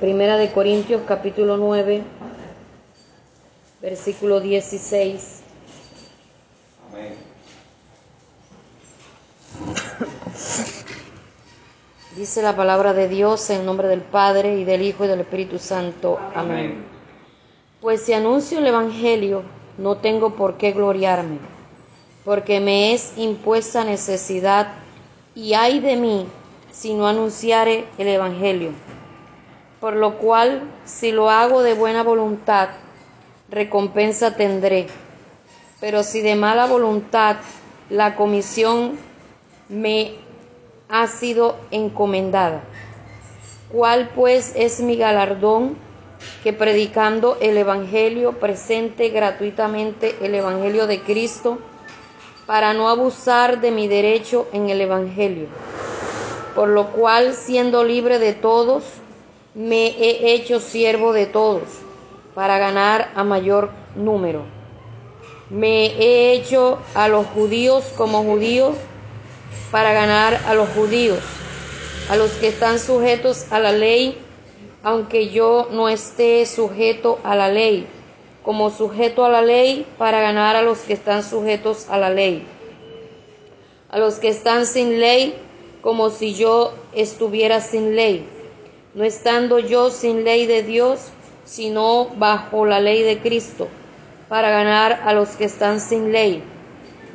Primera de Corintios capítulo 9, versículo 16. Amén. Dice la palabra de Dios en nombre del Padre y del Hijo y del Espíritu Santo. Amén. Pues si anuncio el Evangelio, no tengo por qué gloriarme, porque me es impuesta necesidad y hay de mí si no anunciare el Evangelio. Por lo cual, si lo hago de buena voluntad, recompensa tendré. Pero si de mala voluntad, la comisión me ha sido encomendada. ¿Cuál pues es mi galardón? Que predicando el Evangelio presente gratuitamente el Evangelio de Cristo para no abusar de mi derecho en el Evangelio. Por lo cual, siendo libre de todos, me he hecho siervo de todos, para ganar a mayor número. Me he hecho a los judíos como judíos, para ganar a los judíos, a los que están sujetos a la ley, aunque yo no esté sujeto a la ley, como sujeto a la ley, para ganar a los que están sujetos a la ley. A los que están sin ley, como si yo estuviera sin ley no estando yo sin ley de Dios, sino bajo la ley de Cristo, para ganar a los que están sin ley.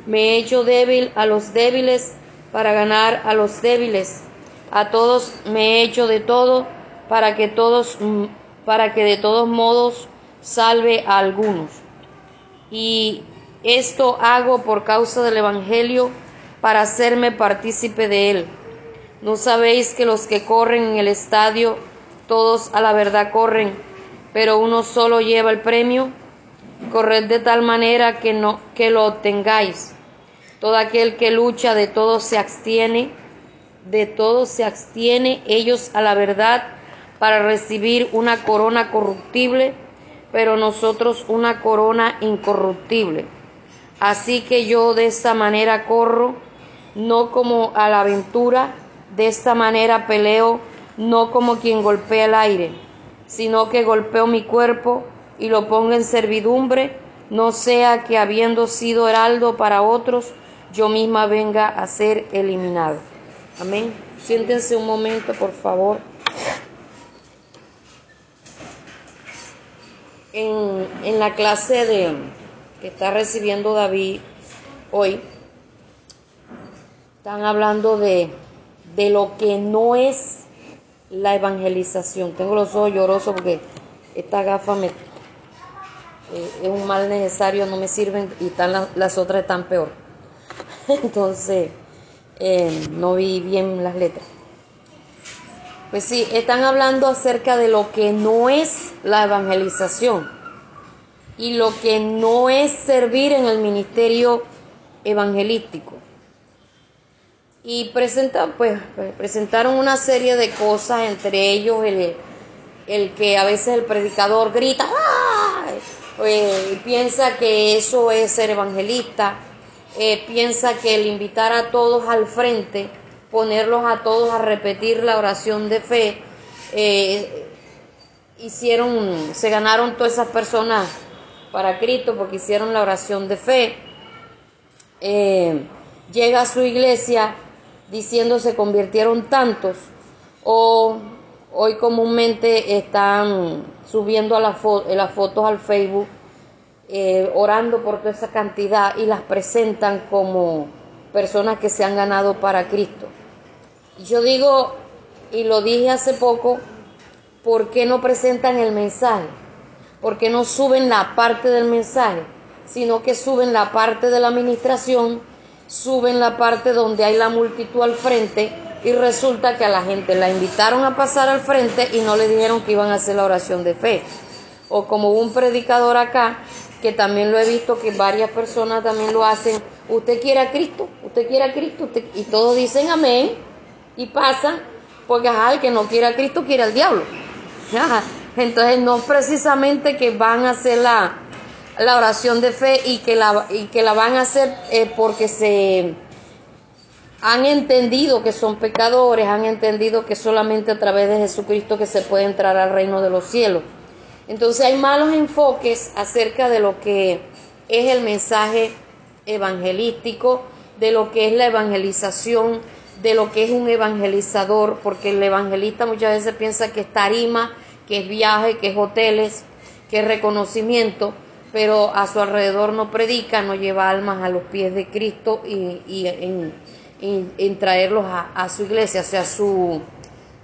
Me he hecho débil a los débiles, para ganar a los débiles. A todos me he hecho de todo, para que todos, para que de todos modos salve a algunos. Y esto hago por causa del Evangelio, para hacerme partícipe de él ¿No sabéis que los que corren en el estadio, todos a la verdad corren, pero uno solo lleva el premio? Corred de tal manera que no que lo obtengáis. Todo aquel que lucha de todo se abstiene, de todo se abstiene ellos a la verdad para recibir una corona corruptible, pero nosotros una corona incorruptible. Así que yo de esta manera corro, no como a la aventura, de esta manera peleo no como quien golpea el aire, sino que golpeo mi cuerpo y lo pongo en servidumbre, no sea que habiendo sido heraldo para otros, yo misma venga a ser eliminado. Amén. Siéntense un momento, por favor. En, en la clase de que está recibiendo David hoy, están hablando de de lo que no es la evangelización. Tengo los ojos llorosos porque esta gafa me, eh, es un mal necesario, no me sirven y están las, otras están peor. Entonces, eh, no vi bien las letras. Pues sí, están hablando acerca de lo que no es la evangelización y lo que no es servir en el ministerio evangelístico y presentan, pues, pues, presentaron una serie de cosas, entre ellos el, el que a veces el predicador grita pues, y piensa que eso es ser evangelista, eh, piensa que el invitar a todos al frente, ponerlos a todos a repetir la oración de fe, eh, hicieron, se ganaron todas esas personas para Cristo porque hicieron la oración de fe. Eh, llega a su iglesia diciendo se convirtieron tantos o hoy comúnmente están subiendo a las fotos al Facebook eh, orando por toda esa cantidad y las presentan como personas que se han ganado para Cristo. Yo digo, y lo dije hace poco, ¿por qué no presentan el mensaje? ¿Por qué no suben la parte del mensaje? Sino que suben la parte de la administración suben la parte donde hay la multitud al frente y resulta que a la gente la invitaron a pasar al frente y no le dijeron que iban a hacer la oración de fe. O como un predicador acá, que también lo he visto que varias personas también lo hacen, usted quiere a Cristo, usted quiere a Cristo, y todos dicen amén y pasan, porque ajá, el que no quiere a Cristo quiere al diablo. Entonces no precisamente que van a hacer la, la oración de fe y que la, y que la van a hacer eh, porque se han entendido que son pecadores, han entendido que solamente a través de Jesucristo que se puede entrar al reino de los cielos. Entonces hay malos enfoques acerca de lo que es el mensaje evangelístico, de lo que es la evangelización, de lo que es un evangelizador, porque el evangelista muchas veces piensa que es tarima, que es viaje, que es hoteles, que es reconocimiento, pero a su alrededor no predica, no lleva almas a los pies de Cristo y, en, traerlos a, su iglesia, o sea, su,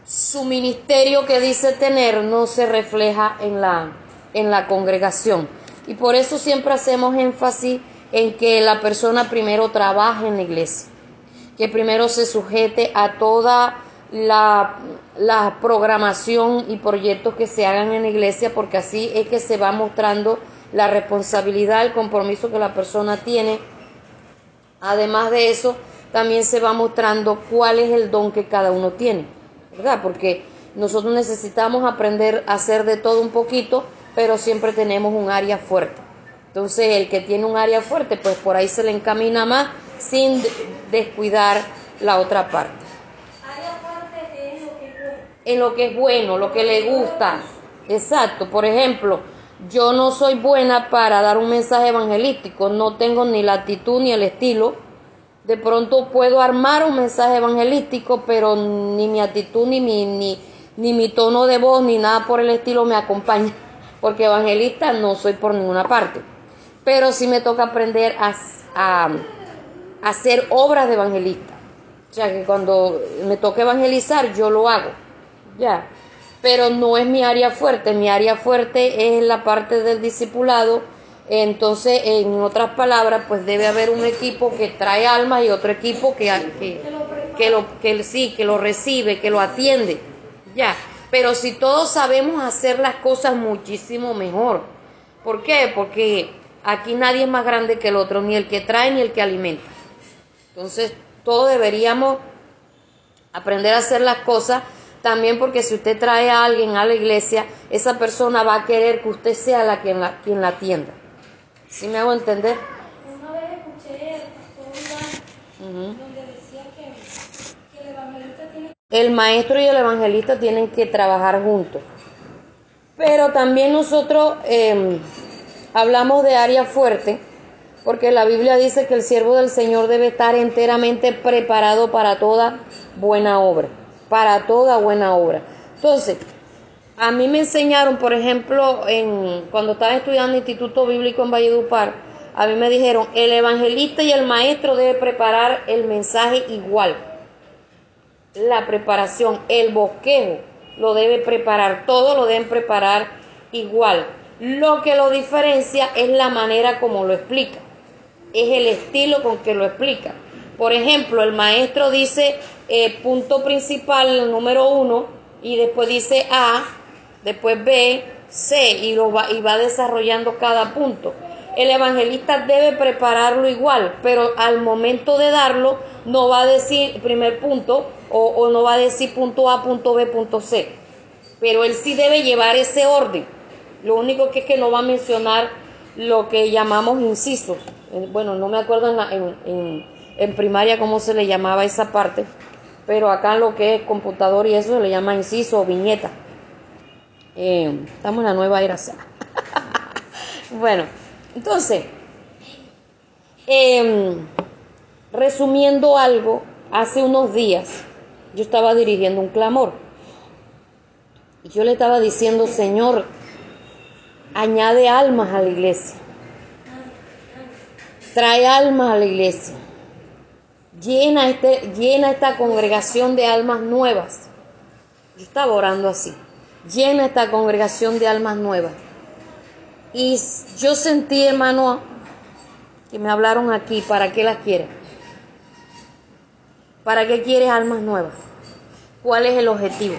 su ministerio que dice tener no se refleja en la, en la congregación. Y por eso siempre hacemos énfasis en que la persona primero trabaje en la iglesia, que primero se sujete a toda la, la, programación y proyectos que se hagan en la iglesia, porque así es que se va mostrando la responsabilidad, el compromiso que la persona tiene. Además de eso, también se va mostrando cuál es el don que cada uno tiene, ¿verdad? Porque nosotros necesitamos aprender a hacer de todo un poquito, pero siempre tenemos un área fuerte. Entonces, el que tiene un área fuerte, pues por ahí se le encamina más sin descuidar la otra parte. En lo que es bueno, lo que le gusta. Exacto. Por ejemplo, yo no soy buena para dar un mensaje evangelístico, no tengo ni la actitud ni el estilo. De pronto puedo armar un mensaje evangelístico, pero ni mi actitud, ni mi, ni, ni mi tono de voz, ni nada por el estilo me acompaña, porque evangelista no soy por ninguna parte. Pero sí me toca aprender a, a, a hacer obras de evangelista. O sea que cuando me toca evangelizar, yo lo hago. Ya pero no es mi área fuerte. Mi área fuerte es la parte del discipulado. Entonces, en otras palabras, pues debe haber un equipo que trae almas y otro equipo que, que, lo, que sí, que lo recibe, que lo atiende. Ya. Pero si todos sabemos hacer las cosas muchísimo mejor. ¿Por qué? Porque aquí nadie es más grande que el otro, ni el que trae ni el que alimenta. Entonces, todos deberíamos aprender a hacer las cosas también porque si usted trae a alguien a la iglesia, esa persona va a querer que usted sea la quien la, quien la atienda. ¿Sí me hago entender? Una vez escuché al pastor donde decía que, el evangelista tiene... El maestro y el evangelista tienen que trabajar juntos. Pero también nosotros em, hablamos de área fuerte, porque la Biblia dice que el siervo del Señor debe estar enteramente preparado para toda buena obra para toda buena obra. Entonces, a mí me enseñaron, por ejemplo, en, cuando estaba estudiando Instituto Bíblico en Valledupar, a mí me dijeron, el evangelista y el maestro debe preparar el mensaje igual. La preparación, el bosquejo, lo debe preparar, todo lo deben preparar igual. Lo que lo diferencia es la manera como lo explica, es el estilo con que lo explica. Por ejemplo, el maestro dice eh, punto principal número uno y después dice A, después B, C y, lo va, y va desarrollando cada punto. El evangelista debe prepararlo igual, pero al momento de darlo no va a decir primer punto o, o no va a decir punto A, punto B, punto C. Pero él sí debe llevar ese orden. Lo único que es que no va a mencionar lo que llamamos incisos. Eh, bueno, no me acuerdo en, en en primaria cómo se le llamaba esa parte, pero acá lo que es computador y eso se le llama inciso o viñeta. Eh, estamos en la nueva era. bueno, entonces, em, resumiendo algo, hace unos días yo estaba dirigiendo un clamor y yo le estaba diciendo, Señor, añade almas a la iglesia. Trae almas a la iglesia. Llena, este, llena esta congregación de almas nuevas. Yo estaba orando así. Llena esta congregación de almas nuevas. Y yo sentí, hermano, que me hablaron aquí. ¿Para qué las quieres? ¿Para qué quieres almas nuevas? ¿Cuál es el objetivo?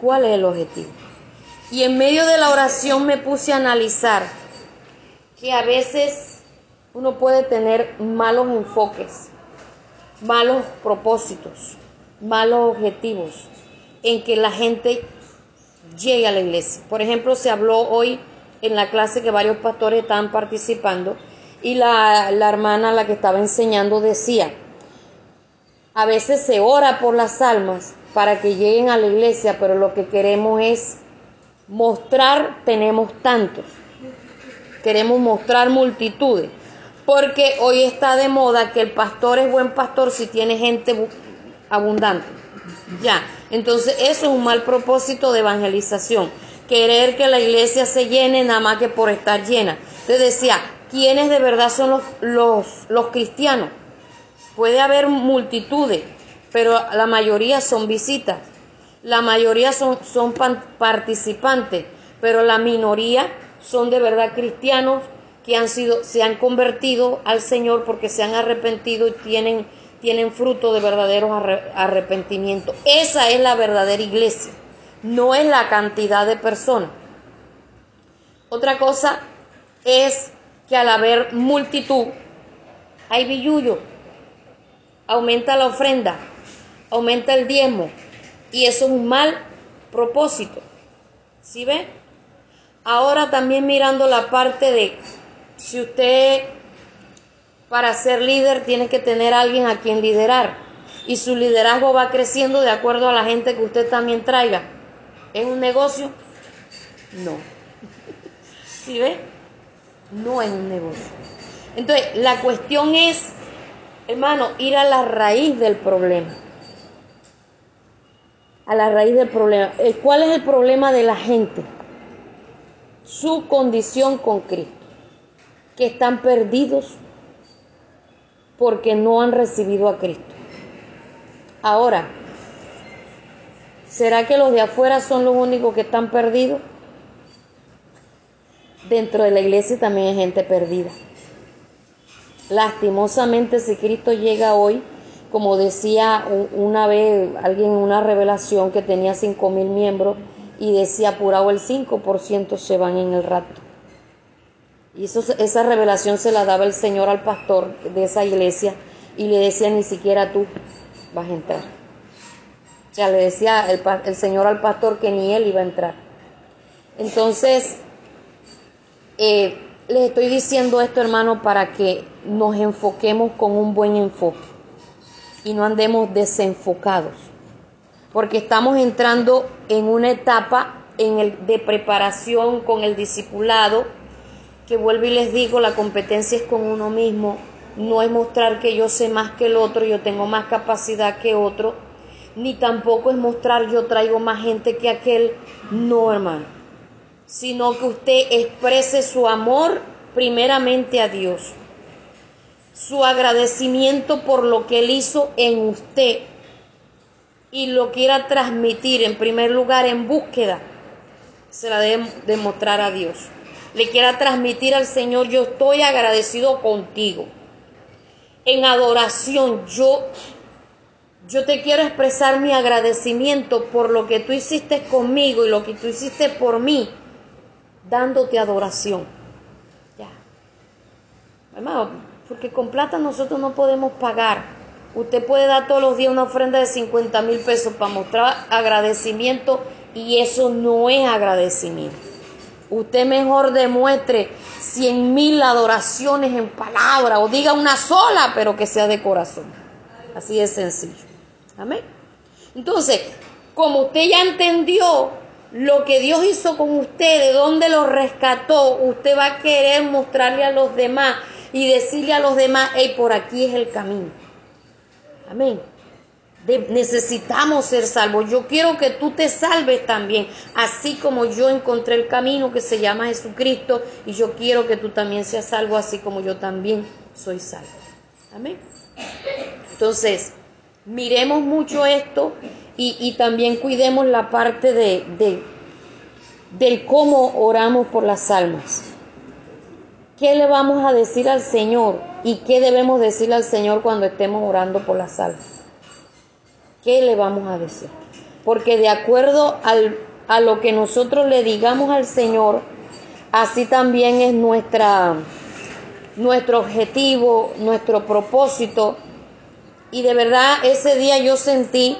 ¿Cuál es el objetivo? Y en medio de la oración me puse a analizar que a veces uno puede tener malos enfoques, malos propósitos, malos objetivos en que la gente llegue a la iglesia. Por ejemplo, se habló hoy en la clase que varios pastores estaban participando Y la, la hermana, la que estaba enseñando, decía, a veces se ora por las almas para que lleguen a la iglesia, pero lo que queremos es mostrar, tenemos tantos. Queremos mostrar multitudes. Porque hoy está de moda que el pastor es buen pastor si tiene gente abundante. Ya. Entonces eso es un mal propósito de evangelización. Querer que la iglesia se llene nada más que por estar llena. Te decía, ¿quiénes de verdad son los, los, los cristianos? Puede haber multitudes, pero la mayoría son visitas. La mayoría son, son participantes, pero la minoría son de verdad cristianos que han sido, se han convertido al Señor porque se han arrepentido y tienen, tienen fruto de verdaderos arrepentimiento. Esa es la verdadera iglesia, no es la cantidad de personas. Otra cosa es que al haber multitud, hay billuyo, aumenta la ofrenda, aumenta el diezmo, y eso es un mal propósito. ¿Sí ve? Ahora también mirando la parte de si usted para ser líder tiene que tener a alguien a quien liderar y su liderazgo va creciendo de acuerdo a la gente que usted también traiga. ¿Es un negocio? No. ¿Sí ve? No es un negocio. Entonces, la cuestión es, hermano, ir a la raíz del problema. A la raíz del problema. Eh, ¿Cuál es el problema de la gente? Su condición con Cristo que están perdidos porque no han recibido a Cristo. Ahora, ¿será que los de afuera son los únicos que están perdidos? Dentro de la iglesia también hay gente perdida. Lastimosamente, si Cristo llega hoy, como decía una vez alguien en una revelación que tenía cinco mil miembros y decía apurado el 5% se van en el rato. Y esa revelación se la daba el Señor al pastor de esa iglesia y le decía, ni siquiera tú vas a entrar. O sea, le decía el, Señor al pastor que ni él iba a entrar. Entonces, eh, les estoy diciendo esto, hermano, para que nos enfoquemos con un buen enfoque y no andemos desenfocados. Porque estamos entrando en una etapa en el, de preparación con el discipulado que vuelvo y les digo, la competencia es con uno mismo, no es mostrar que yo sé más que el otro, yo tengo más capacidad que otro, ni tampoco es mostrar yo traigo más gente que aquel, no hermano, sino que usted exprese su amor primeramente a Dios, su agradecimiento por lo que Él hizo en usted. Y lo quiera transmitir en primer lugar en búsqueda, se la debe demostrar a Dios le quiera transmitir al Señor, yo estoy agradecido contigo. En adoración, yo, yo te quiero expresar mi agradecimiento por lo que tú hiciste conmigo y lo que tú hiciste por mí, dándote adoración. Ya. Hermano, porque con plata nosotros no podemos pagar. Usted puede dar todos los días una ofrenda de 50 mil pesos para mostrar agradecimiento y eso no es agradecimiento usted mejor demuestre cien mil adoraciones en palabra o diga una sola, pero que sea de corazón. Así es sencillo. Amén. Entonces, como usted ya entendió lo que Dios hizo con usted, de dónde lo rescató, usted va a querer mostrarle a los demás y decirle a los demás, hey, por aquí es el camino. Amén necesitamos ser salvos. Yo quiero que tú te salves también, así como yo encontré el camino que se llama Jesucristo y yo quiero que tú también seas salvo, así como yo también soy salvo. Amén. Entonces, miremos mucho esto y, también cuidemos la parte de, de, del cómo oramos por las almas. ¿Qué le vamos a decir al Señor y qué debemos decirle al Señor cuando estemos orando por las almas? ¿Qué le vamos a decir? Porque de acuerdo a lo que nosotros le digamos al Señor, así también es nuestra, nuestro objetivo, nuestro propósito. Y de verdad ese día yo sentí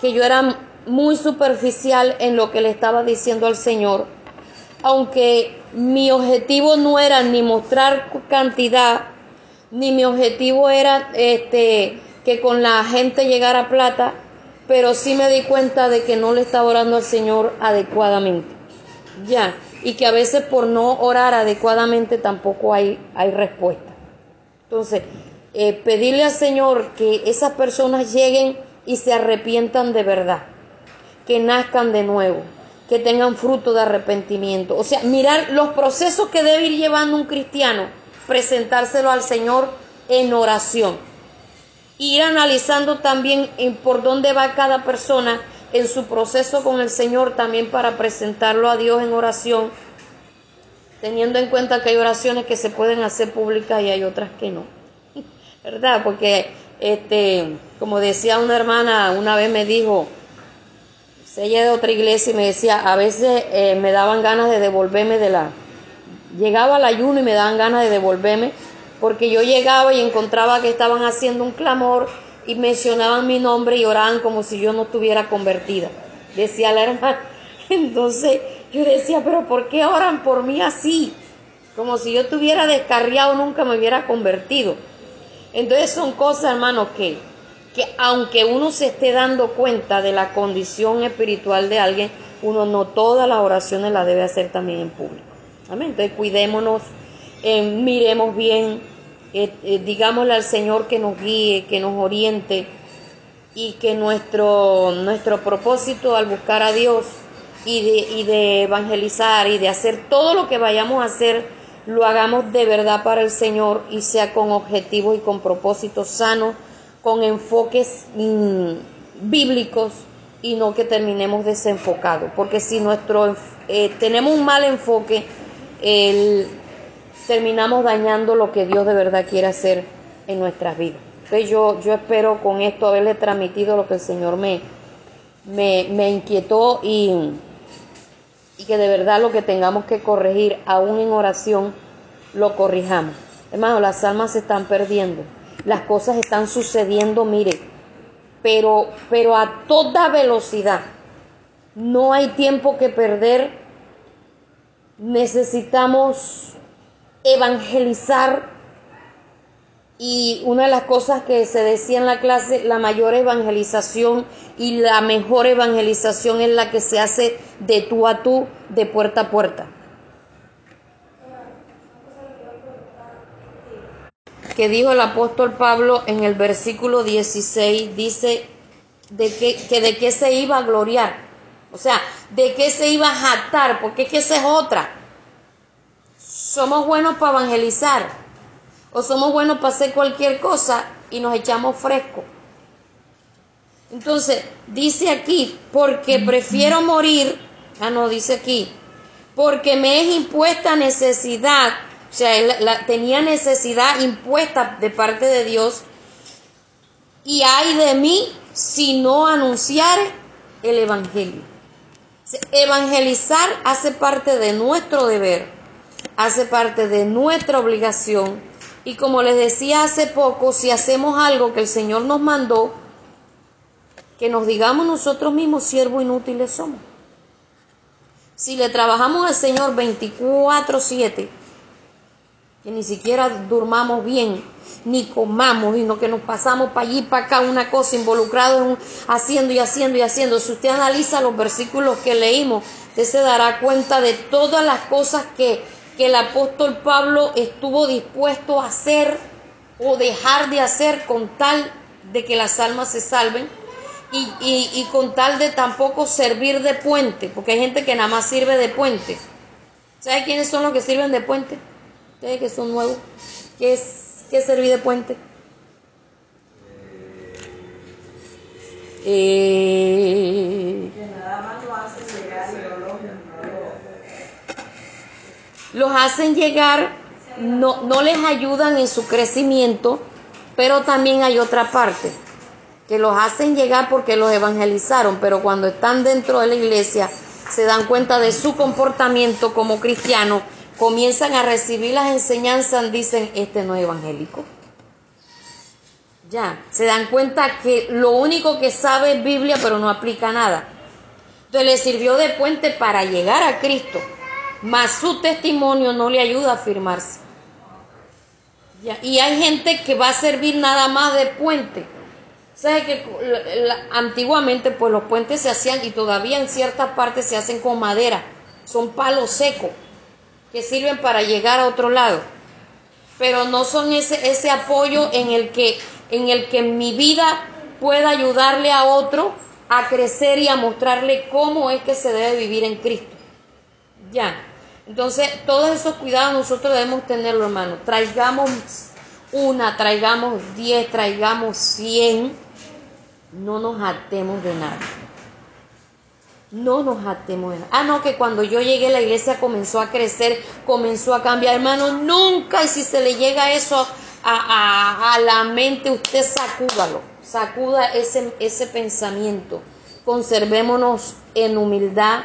que yo era muy superficial en lo que le estaba diciendo al Señor, aunque mi objetivo no era ni mostrar cantidad, ni mi objetivo era este, que con la gente llegara plata, pero sí me di cuenta de que no le estaba orando al Señor adecuadamente. Ya, y que a veces por no orar adecuadamente tampoco hay, hay respuesta. Entonces, eh, pedirle al Señor que esas personas lleguen y se arrepientan de verdad, que nazcan de nuevo, que tengan fruto de arrepentimiento. O sea, mirar los procesos que debe ir llevando un cristiano, presentárselo al Señor en oración. Ir analizando también por dónde va cada persona en su proceso con el Señor también para presentarlo a Dios en oración, teniendo en cuenta que hay oraciones que se pueden hacer públicas y hay otras que no. ¿Verdad? Porque, este, como decía una hermana, una vez me dijo, ella de otra iglesia y me decía, a veces eh, me daban ganas de devolverme de la... Llegaba al ayuno y me daban ganas de devolverme porque yo llegaba y encontraba que estaban haciendo un clamor y mencionaban mi nombre y oraban como si yo no estuviera convertida. Decía la hermana. Entonces yo decía, pero ¿por qué oran por mí así? Como si yo estuviera descarriado, nunca me hubiera convertido. Entonces son cosas, hermanos, que, que aunque uno se esté dando cuenta de la condición espiritual de alguien, uno no todas las oraciones las debe hacer también en público. Amén. Entonces cuidémonos, eh, miremos bien, eh, eh, digámosle al Señor que nos guíe, que nos oriente y que nuestro, nuestro propósito al buscar a Dios y de, y de evangelizar y de hacer todo lo que vayamos a hacer lo hagamos de verdad para el Señor y sea con objetivos y con propósitos sanos, con enfoques mm, bíblicos y no que terminemos desenfocados. Porque si nuestro eh, tenemos un mal enfoque, terminamos dañando lo que Dios de verdad quiere hacer en nuestras vidas. Entonces yo, yo espero con esto haberle transmitido lo que el Señor me, me, me inquietó y y que de verdad lo que tengamos que corregir, aún en oración, lo corrijamos. Hermano, las almas se están perdiendo, las cosas están sucediendo, mire, pero, pero a toda velocidad. No hay tiempo que perder. Necesitamos evangelizar y una de las cosas que se decía en la clase, la mayor evangelización y la mejor evangelización es la que se hace de tú a tú, de puerta a puerta. Que dijo el apóstol Pablo en el versículo 16, dice de que, que de qué se iba a gloriar. O sea, de qué se iba a jactar, porque es que esa es otra. Somos buenos para evangelizar, o somos buenos para hacer cualquier cosa y nos echamos fresco. Entonces, dice aquí, porque prefiero morir, ah, no, dice aquí, porque me es impuesta necesidad, o sea, tenía necesidad impuesta de parte de Dios, y hay de mí si no anunciar el Evangelio. Evangelizar hace parte de nuestro deber, hace parte de nuestra obligación y como les decía hace poco, si hacemos algo que el Señor nos mandó, que nos digamos nosotros mismos siervos inútiles somos. Si le trabajamos al Señor 24/7, que ni siquiera durmamos bien, ni comamos, sino que nos pasamos para allí, para acá, una cosa involucrado en haciendo y haciendo y haciendo. Si usted analiza los versículos que leímos, usted se dará cuenta de todas las cosas que que el apóstol Pablo estuvo dispuesto a hacer o dejar de hacer con tal de que las almas se salven y, con tal de tampoco servir de puente, porque hay gente que nada más sirve de puente. ¿Sabe quiénes son los que sirven de puente? Ustedes que son nuevos. ¿Qué es, qué servir de puente? Eh, que nada más lo hace llegar los hacen llegar, no, no les ayudan en su crecimiento, pero también hay otra parte, que los hacen llegar porque los evangelizaron, pero cuando están dentro de la iglesia se dan cuenta de su comportamiento como cristiano, comienzan a recibir las enseñanzas, dicen, este no es evangélico. Ya, se dan cuenta que lo único que sabe es Biblia, pero no aplica nada. Entonces le sirvió de puente para llegar a Cristo mas su testimonio no le ayuda a afirmarse. Y hay gente que va a servir nada más de puente. ¿Sabe que antiguamente pues los puentes se hacían y todavía en ciertas partes se hacen con madera? Son palos secos que sirven para llegar a otro lado. Pero no son ese, ese apoyo en el, que, en el que mi vida pueda ayudarle a otro a crecer y a mostrarle cómo es que se debe vivir en Cristo. Ya. Entonces, todos esos cuidados nosotros debemos tenerlo, hermano. Traigamos una, traigamos diez, traigamos cien. No nos atemos de nada. No nos atemos de nada. Ah, no, que cuando yo llegué la iglesia comenzó a crecer, comenzó a cambiar. Hermano, nunca, y si se le llega eso a, a la mente, usted sacúdalo. Sacuda ese, ese pensamiento. Conservémonos en humildad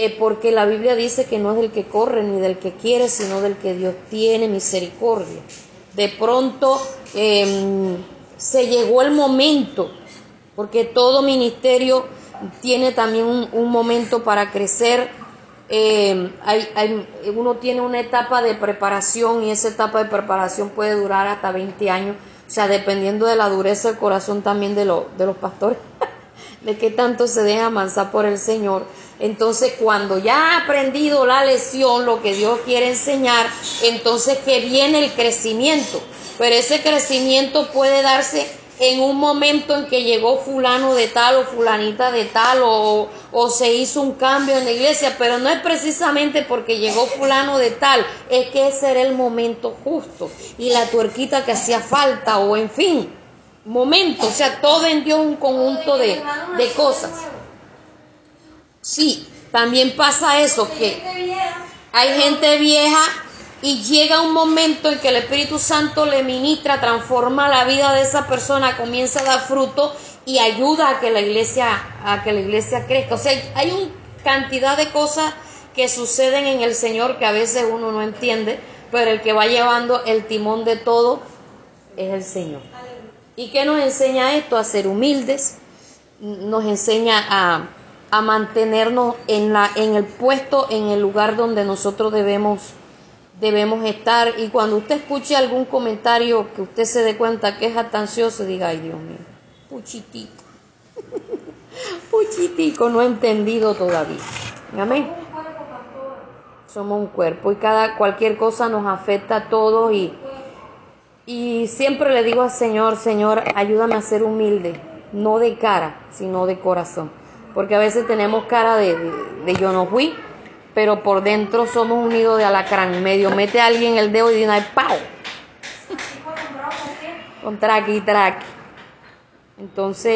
eh, porque la Biblia dice que no es del que corre ni del que quiere, sino del que Dios tiene misericordia. De pronto em, se llegó el momento, porque todo ministerio tiene también un, momento para crecer. Em, uno tiene una etapa de preparación y esa etapa de preparación puede durar hasta 20 años, o sea, dependiendo de la dureza del corazón también de, de los pastores, de qué tanto se deja amansar por el Señor. Entonces, cuando ya ha aprendido la lección, lo que Dios quiere enseñar, entonces que viene el crecimiento. Pero ese crecimiento puede darse en un momento en que llegó fulano de tal o fulanita de tal o, o, se hizo un cambio en la iglesia, pero no es precisamente porque llegó fulano de tal, es que ese era el momento justo y la tuerquita que hacía falta o en fin, momento, o sea, todo en Dios un conjunto de, de cosas. Sí, también pasa eso, que hay gente vieja y llega un momento en que el Espíritu Santo le ministra, transforma la vida de esa persona, comienza a dar fruto y ayuda a que la iglesia, a que la iglesia crezca. O sea, hay una cantidad de cosas que suceden en el Señor que a veces uno no entiende, pero el que va llevando el timón de todo es el Señor. ¿Y qué nos enseña esto? A ser humildes, nos enseña a a mantenernos en, la, en el puesto, en el lugar donde nosotros debemos, debemos estar. Y cuando usted escuche algún comentario que usted se dé cuenta que es atancioso, diga, ay Dios mío, puchitico, puchitico, no he entendido todavía. Amén. Somos un cuerpo y cada cualquier cosa nos afecta a todos y, y siempre le digo al Señor, Señor, ayúdame a ser humilde, no de cara, sino de corazón porque a veces tenemos cara de, de, yo no fui, pero por dentro somos un nido de alacrán. Medio mete a alguien el dedo y dice, ¡pau! Con traqui, traqui. Entonces,